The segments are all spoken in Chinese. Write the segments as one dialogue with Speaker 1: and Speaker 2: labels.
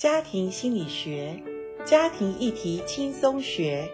Speaker 1: 家庭心理学，家庭议题轻松学。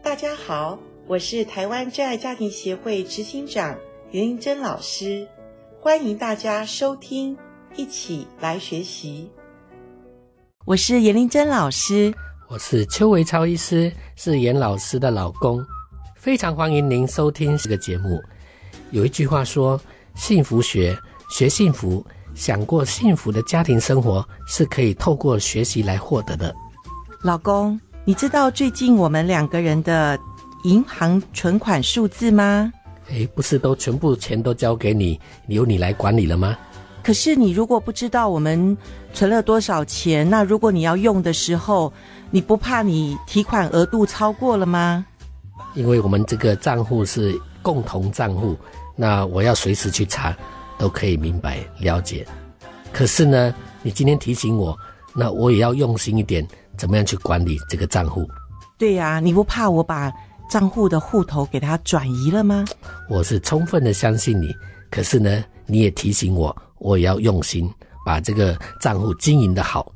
Speaker 1: 大家好，我是台湾真爱家庭协会执行长严玲珍老师，欢迎大家收听，一起来学习。我是严玲珍老师，
Speaker 2: 我是邱维超医师，是严老师的老公，非常欢迎您收听这个节目。有一句话说：“幸福学，学幸福。”想过幸福的家庭生活是可以透过学习来获得的。
Speaker 1: 老公，你知道最近我们两个人的银行存款数字吗？
Speaker 2: 诶，不是都全部钱都交给你，由你来管理了吗？
Speaker 1: 可是你如果不知道我们存了多少钱，那如果你要用的时候，你不怕你提款额度超过了吗？
Speaker 2: 因为我们这个账户是共同账户，那我要随时去查。都可以明白了解，可是呢，你今天提醒我，那我也要用心一点，怎么样去管理这个账户？
Speaker 1: 对呀、啊，你不怕我把账户的户头给它转移了吗？
Speaker 2: 我是充分的相信你，可是呢，你也提醒我，我也要用心把这个账户经营的好。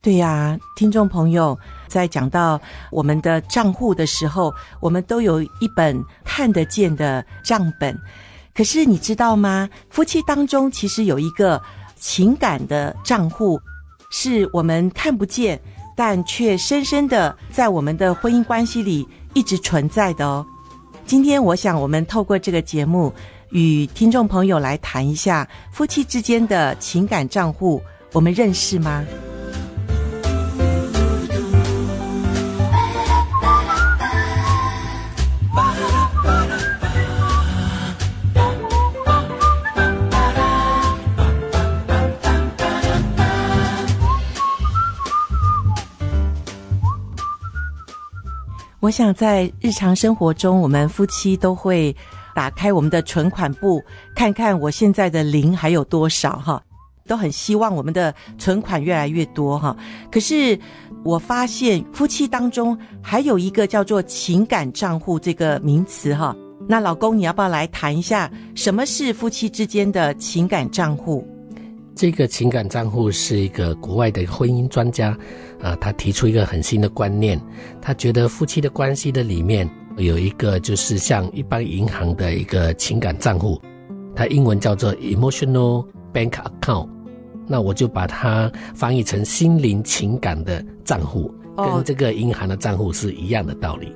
Speaker 1: 对呀、啊，听众朋友，在讲到我们的账户的时候，我们都有一本看得见的账本。可是你知道吗？夫妻当中其实有一个情感的账户，是我们看不见，但却深深的在我们的婚姻关系里一直存在的哦。今天我想，我们透过这个节目，与听众朋友来谈一下夫妻之间的情感账户，我们认识吗？我想在日常生活中，我们夫妻都会打开我们的存款簿，看看我现在的零还有多少哈，都很希望我们的存款越来越多哈。可是我发现夫妻当中还有一个叫做情感账户这个名词哈。那老公，你要不要来谈一下什么是夫妻之间的情感账户？
Speaker 2: 这个情感账户是一个国外的婚姻专家，啊，他提出一个很新的观念。他觉得夫妻的关系的里面有一个就是像一般银行的一个情感账户，它英文叫做 emotional bank account。那我就把它翻译成心灵情感的账户，跟这个银行的账户是一样的道理。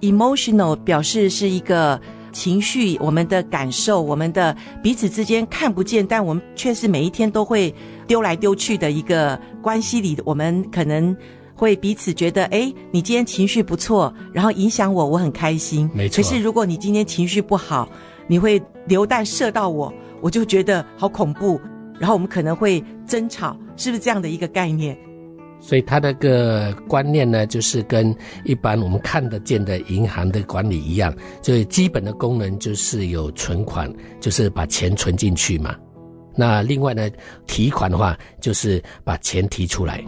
Speaker 1: emotional 表示是一个。情绪，我们的感受，我们的彼此之间看不见，但我们却是每一天都会丢来丢去的一个关系里，我们可能会彼此觉得，哎，你今天情绪不错，然后影响我，我很开心。
Speaker 2: 没错。
Speaker 1: 可是如果你今天情绪不好，你会流弹射到我，我就觉得好恐怖，然后我们可能会争吵，是不是这样的一个概念？
Speaker 2: 所以他那个观念呢，就是跟一般我们看得见的银行的管理一样，最基本的功能就是有存款，就是把钱存进去嘛。那另外呢，提款的话就是把钱提出来。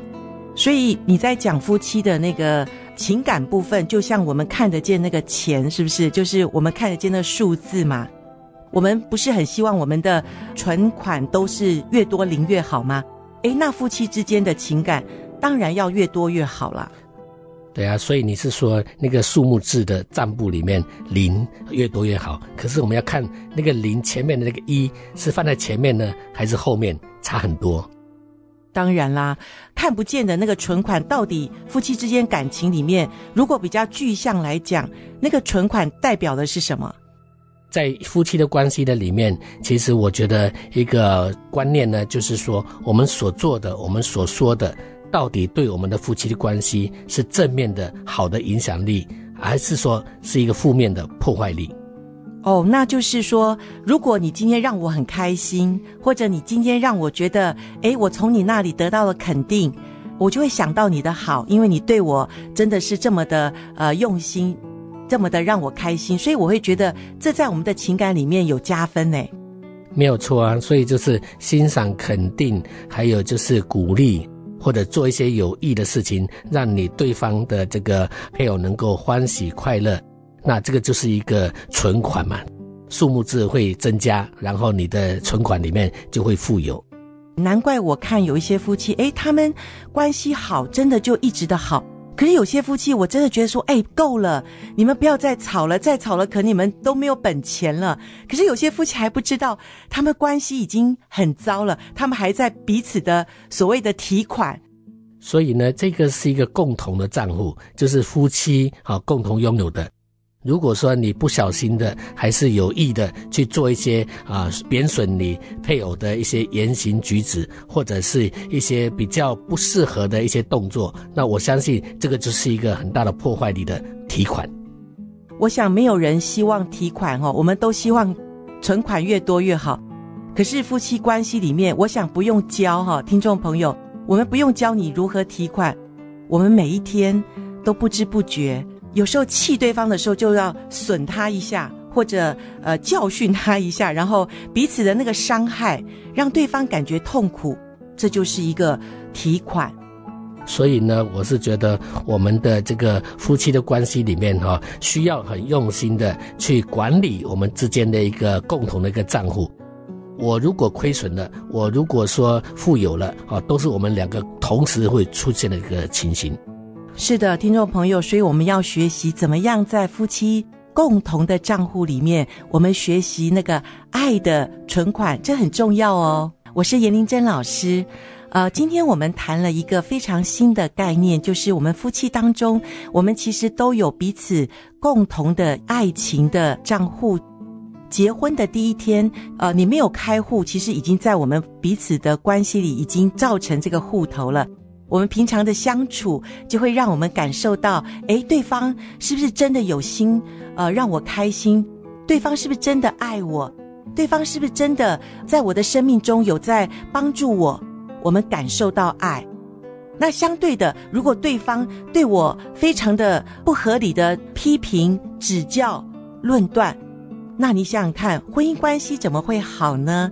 Speaker 1: 所以你在讲夫妻的那个情感部分，就像我们看得见那个钱，是不是？就是我们看得见那个数字嘛。我们不是很希望我们的存款都是越多零越好吗？诶，那夫妻之间的情感。当然要越多越好了，
Speaker 2: 对啊，所以你是说那个数目字的账簿里面零越多越好？可是我们要看那个零前面的那个一是放在前面呢，还是后面？差很多。
Speaker 1: 当然啦，看不见的那个存款，到底夫妻之间感情里面，如果比较具象来讲，那个存款代表的是什么？
Speaker 2: 在夫妻的关系的里面，其实我觉得一个观念呢，就是说我们所做的，我们所说的。到底对我们的夫妻的关系是正面的好的影响力，还是说是一个负面的破坏力？
Speaker 1: 哦，那就是说，如果你今天让我很开心，或者你今天让我觉得，诶，我从你那里得到了肯定，我就会想到你的好，因为你对我真的是这么的呃用心，这么的让我开心，所以我会觉得这在我们的情感里面有加分呢。
Speaker 2: 没有错啊，所以就是欣赏、肯定，还有就是鼓励。或者做一些有益的事情，让你对方的这个配偶能够欢喜快乐，那这个就是一个存款嘛，数目字会增加，然后你的存款里面就会富有。
Speaker 1: 难怪我看有一些夫妻，诶，他们关系好，真的就一直的好。可是有些夫妻，我真的觉得说，哎，够了，你们不要再吵了，再吵了，可你们都没有本钱了。可是有些夫妻还不知道，他们关系已经很糟了，他们还在彼此的所谓的提款。
Speaker 2: 所以呢，这个是一个共同的账户，就是夫妻啊共同拥有的。如果说你不小心的，还是有意的去做一些啊贬损你配偶的一些言行举止，或者是一些比较不适合的一些动作，那我相信这个就是一个很大的破坏你的提款。
Speaker 1: 我想没有人希望提款哦，我们都希望存款越多越好。可是夫妻关系里面，我想不用教哈，听众朋友，我们不用教你如何提款，我们每一天都不知不觉。有时候气对方的时候，就要损他一下，或者呃教训他一下，然后彼此的那个伤害，让对方感觉痛苦，这就是一个提款。
Speaker 2: 所以呢，我是觉得我们的这个夫妻的关系里面哈，需要很用心的去管理我们之间的一个共同的一个账户。我如果亏损了，我如果说富有了啊，都是我们两个同时会出现的一个情形。
Speaker 1: 是的，听众朋友，所以我们要学习怎么样在夫妻共同的账户里面，我们学习那个爱的存款，这很重要哦。我是严玲珍老师，呃，今天我们谈了一个非常新的概念，就是我们夫妻当中，我们其实都有彼此共同的爱情的账户。结婚的第一天，呃，你没有开户，其实已经在我们彼此的关系里已经造成这个户头了。我们平常的相处，就会让我们感受到，诶，对方是不是真的有心，呃，让我开心？对方是不是真的爱我？对方是不是真的在我的生命中有在帮助我？我们感受到爱。那相对的，如果对方对我非常的不合理的批评、指教、论断，那你想想看，婚姻关系怎么会好呢？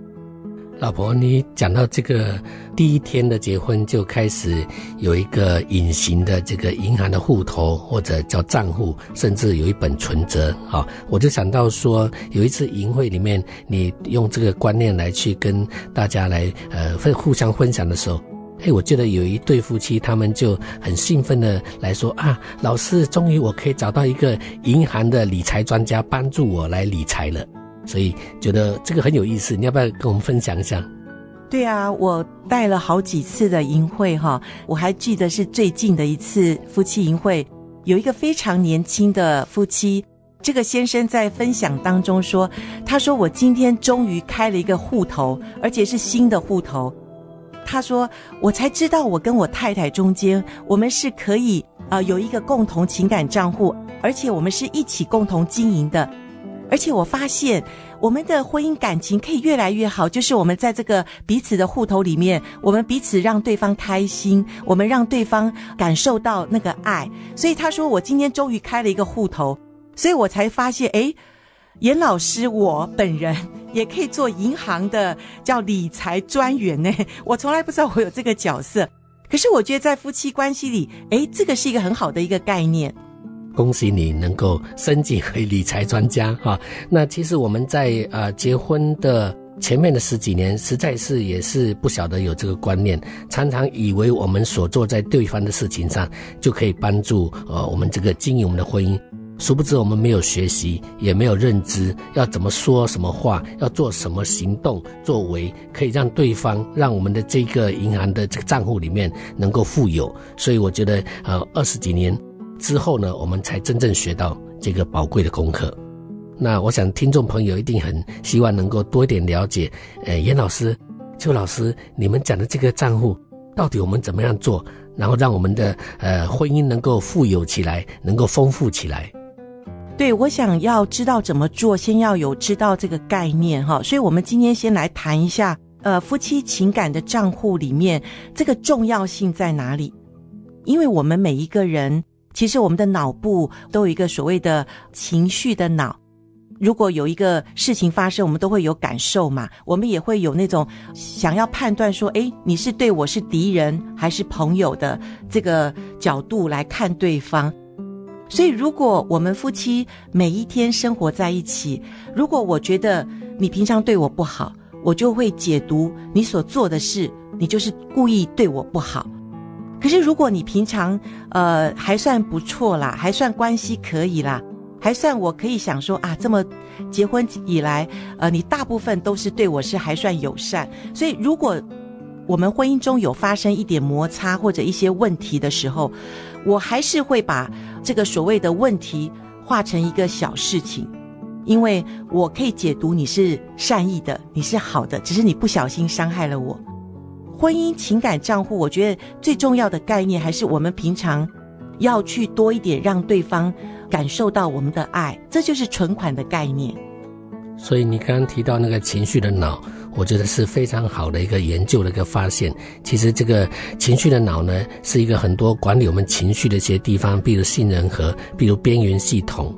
Speaker 2: 老婆，你讲到这个第一天的结婚就开始有一个隐形的这个银行的户头或者叫账户，甚至有一本存折啊，我就想到说，有一次营会里面，你用这个观念来去跟大家来呃分互相分享的时候，哎，我记得有一对夫妻，他们就很兴奋的来说啊，老师，终于我可以找到一个银行的理财专家帮助我来理财了。所以觉得这个很有意思，你要不要跟我们分享一下？
Speaker 1: 对啊，我带了好几次的营会哈，我还记得是最近的一次夫妻营会，有一个非常年轻的夫妻，这个先生在分享当中说，他说我今天终于开了一个户头，而且是新的户头。他说我才知道我跟我太太中间，我们是可以呃有一个共同情感账户，而且我们是一起共同经营的。而且我发现，我们的婚姻感情可以越来越好，就是我们在这个彼此的户头里面，我们彼此让对方开心，我们让对方感受到那个爱。所以他说，我今天终于开了一个户头，所以我才发现，诶，严老师，我本人也可以做银行的叫理财专员呢。我从来不知道我有这个角色，可是我觉得在夫妻关系里，诶，这个是一个很好的一个概念。
Speaker 2: 恭喜你能够升级为理财专家哈！那其实我们在呃结婚的前面的十几年，实在是也是不晓得有这个观念，常常以为我们所做在对方的事情上就可以帮助呃我们这个经营我们的婚姻，殊不知我们没有学习，也没有认知，要怎么说什么话，要做什么行动作为，可以让对方让我们的这个银行的这个账户里面能够富有。所以我觉得呃二十几年。之后呢，我们才真正学到这个宝贵的功课。那我想听众朋友一定很希望能够多一点了解。呃，严老师、邱老师，你们讲的这个账户，到底我们怎么样做，然后让我们的呃婚姻能够富有起来，能够丰富起来？
Speaker 1: 对，我想要知道怎么做，先要有知道这个概念哈。所以我们今天先来谈一下，呃，夫妻情感的账户里面这个重要性在哪里？因为我们每一个人。其实我们的脑部都有一个所谓的情绪的脑，如果有一个事情发生，我们都会有感受嘛，我们也会有那种想要判断说，诶，你是对我是敌人还是朋友的这个角度来看对方。所以，如果我们夫妻每一天生活在一起，如果我觉得你平常对我不好，我就会解读你所做的事，你就是故意对我不好。可是如果你平常呃还算不错啦，还算关系可以啦，还算我可以想说啊，这么结婚以来，呃，你大部分都是对我是还算友善，所以如果我们婚姻中有发生一点摩擦或者一些问题的时候，我还是会把这个所谓的问题化成一个小事情。因为我可以解读你是善意的，你是好的，只是你不小心伤害了我。婚姻情感账户，我觉得最重要的概念还是我们平常要去多一点让对方感受到我们的爱，这就是存款的概念。
Speaker 2: 所以你刚刚提到那个情绪的脑，我觉得是非常好的一个研究的一个发现。其实这个情绪的脑呢，是一个很多管理我们情绪的一些地方，比如杏仁核，比如边缘系统。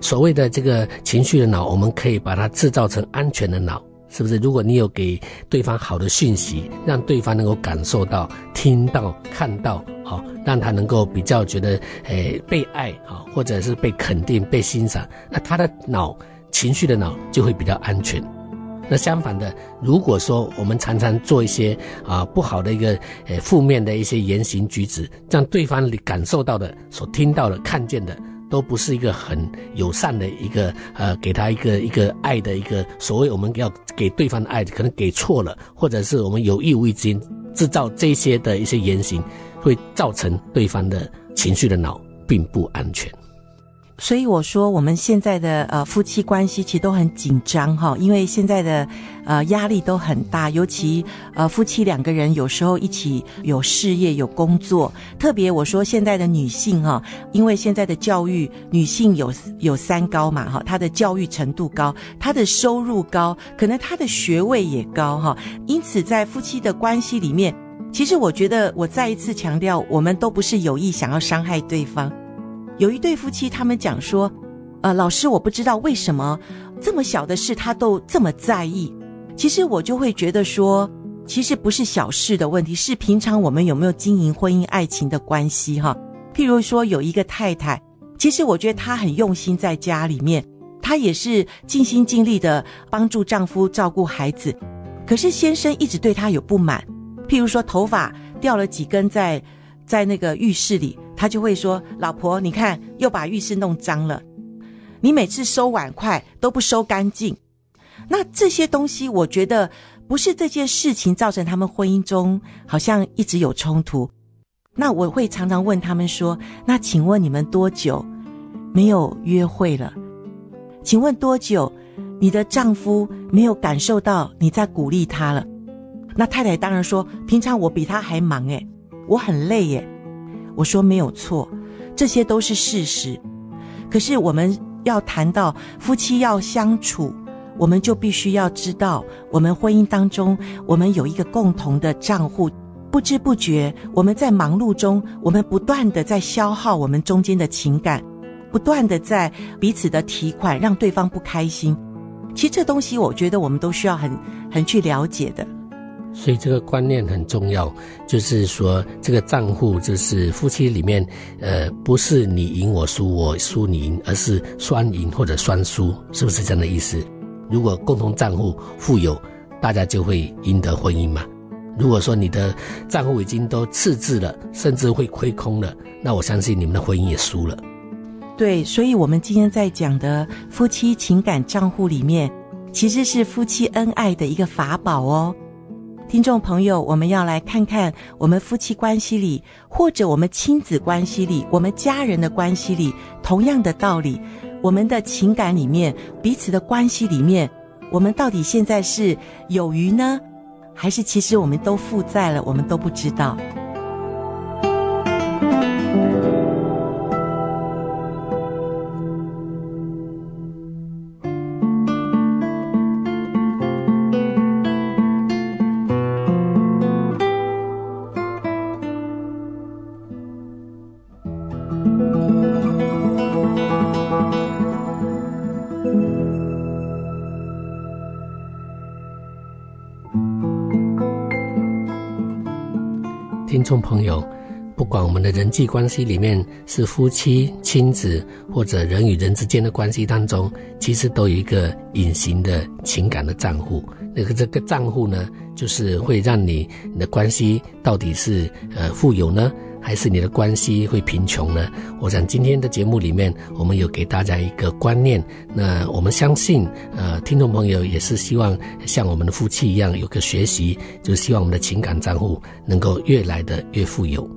Speaker 2: 所谓的这个情绪的脑，我们可以把它制造成安全的脑，是不是？如果你有给对方好的讯息，让对方能够感受到、听到、看到，好，让他能够比较觉得，诶，被爱，好，或者是被肯定、被欣赏，那他的脑，情绪的脑就会比较安全。那相反的，如果说我们常常做一些啊不好的一个，诶，负面的一些言行举止，让对方感受到的、所听到的、看见的。都不是一个很友善的一个呃，给他一个一个爱的一个所谓我们要给对方的爱，可能给错了，或者是我们有意无意间制造这些的一些言行，会造成对方的情绪的脑并不安全。
Speaker 1: 所以我说，我们现在的呃夫妻关系其实都很紧张哈，因为现在的呃压力都很大，尤其呃夫妻两个人有时候一起有事业有工作，特别我说现在的女性哈，因为现在的教育，女性有有三高嘛哈，她的教育程度高，她的收入高，可能她的学位也高哈，因此在夫妻的关系里面，其实我觉得我再一次强调，我们都不是有意想要伤害对方。有一对夫妻，他们讲说：“呃，老师，我不知道为什么这么小的事他都这么在意。其实我就会觉得说，其实不是小事的问题，是平常我们有没有经营婚姻爱情的关系哈。譬如说，有一个太太，其实我觉得她很用心在家里面，她也是尽心尽力的帮助丈夫照顾孩子。可是先生一直对她有不满，譬如说头发掉了几根在在那个浴室里。”他就会说：“老婆，你看又把浴室弄脏了，你每次收碗筷都不收干净。那这些东西，我觉得不是这件事情造成他们婚姻中好像一直有冲突。那我会常常问他们说：那请问你们多久没有约会了？请问多久你的丈夫没有感受到你在鼓励他了？那太太当然说：平常我比他还忙诶，我很累耶。”我说没有错，这些都是事实。可是我们要谈到夫妻要相处，我们就必须要知道，我们婚姻当中，我们有一个共同的账户。不知不觉，我们在忙碌中，我们不断的在消耗我们中间的情感，不断的在彼此的提款，让对方不开心。其实这东西，我觉得我们都需要很很去了解的。
Speaker 2: 所以这个观念很重要，就是说这个账户就是夫妻里面，呃，不是你赢我输，我输你赢，而是双赢或者双输，是不是这样的意思？如果共同账户富有，大家就会赢得婚姻嘛。如果说你的账户已经都赤字了，甚至会亏空了，那我相信你们的婚姻也输了。
Speaker 1: 对，所以我们今天在讲的夫妻情感账户里面，其实是夫妻恩爱的一个法宝哦。听众朋友，我们要来看看我们夫妻关系里，或者我们亲子关系里，我们家人的关系里，同样的道理，我们的情感里面，彼此的关系里面，我们到底现在是有余呢，还是其实我们都负债了，我们都不知道。
Speaker 2: 听众朋友，不管我们的人际关系里面是夫妻、亲子，或者人与人之间的关系当中，其实都有一个隐形的情感的账户。那个这个账户呢，就是会让你你的关系到底是呃富有呢，还是你的关系会贫穷呢？我想今天的节目里面，我们有给大家一个观念。那我们相信，呃，听众朋友也是希望像我们的夫妻一样有个学习，就希望我们的情感账户能够越来的越富有。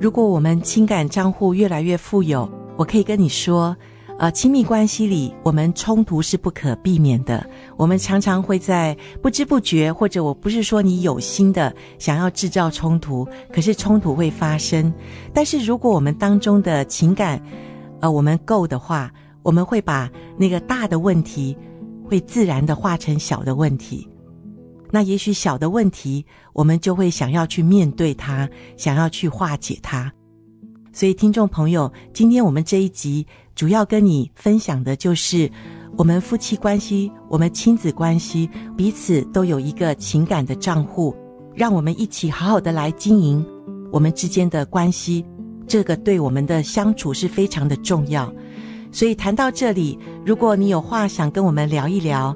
Speaker 1: 如果我们情感账户越来越富有，我可以跟你说，呃，亲密关系里我们冲突是不可避免的。我们常常会在不知不觉，或者我不是说你有心的想要制造冲突，可是冲突会发生。但是如果我们当中的情感，呃，我们够的话，我们会把那个大的问题，会自然的化成小的问题。那也许小的问题，我们就会想要去面对它，想要去化解它。所以，听众朋友，今天我们这一集主要跟你分享的就是我们夫妻关系、我们亲子关系，彼此都有一个情感的账户，让我们一起好好的来经营我们之间的关系。这个对我们的相处是非常的重要。所以谈到这里，如果你有话想跟我们聊一聊，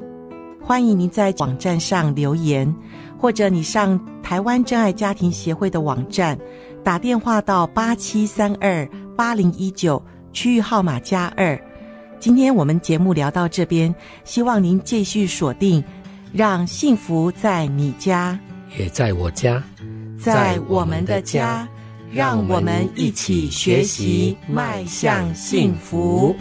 Speaker 1: 欢迎您在网站上留言，或者你上台湾真爱家庭协会的网站，打电话到八七三二八零一九，区域号码加二。今天我们节目聊到这边，希望您继续锁定，让幸福在你家，
Speaker 2: 也在我家，
Speaker 1: 在我们的家，让我们一起学习迈向幸福。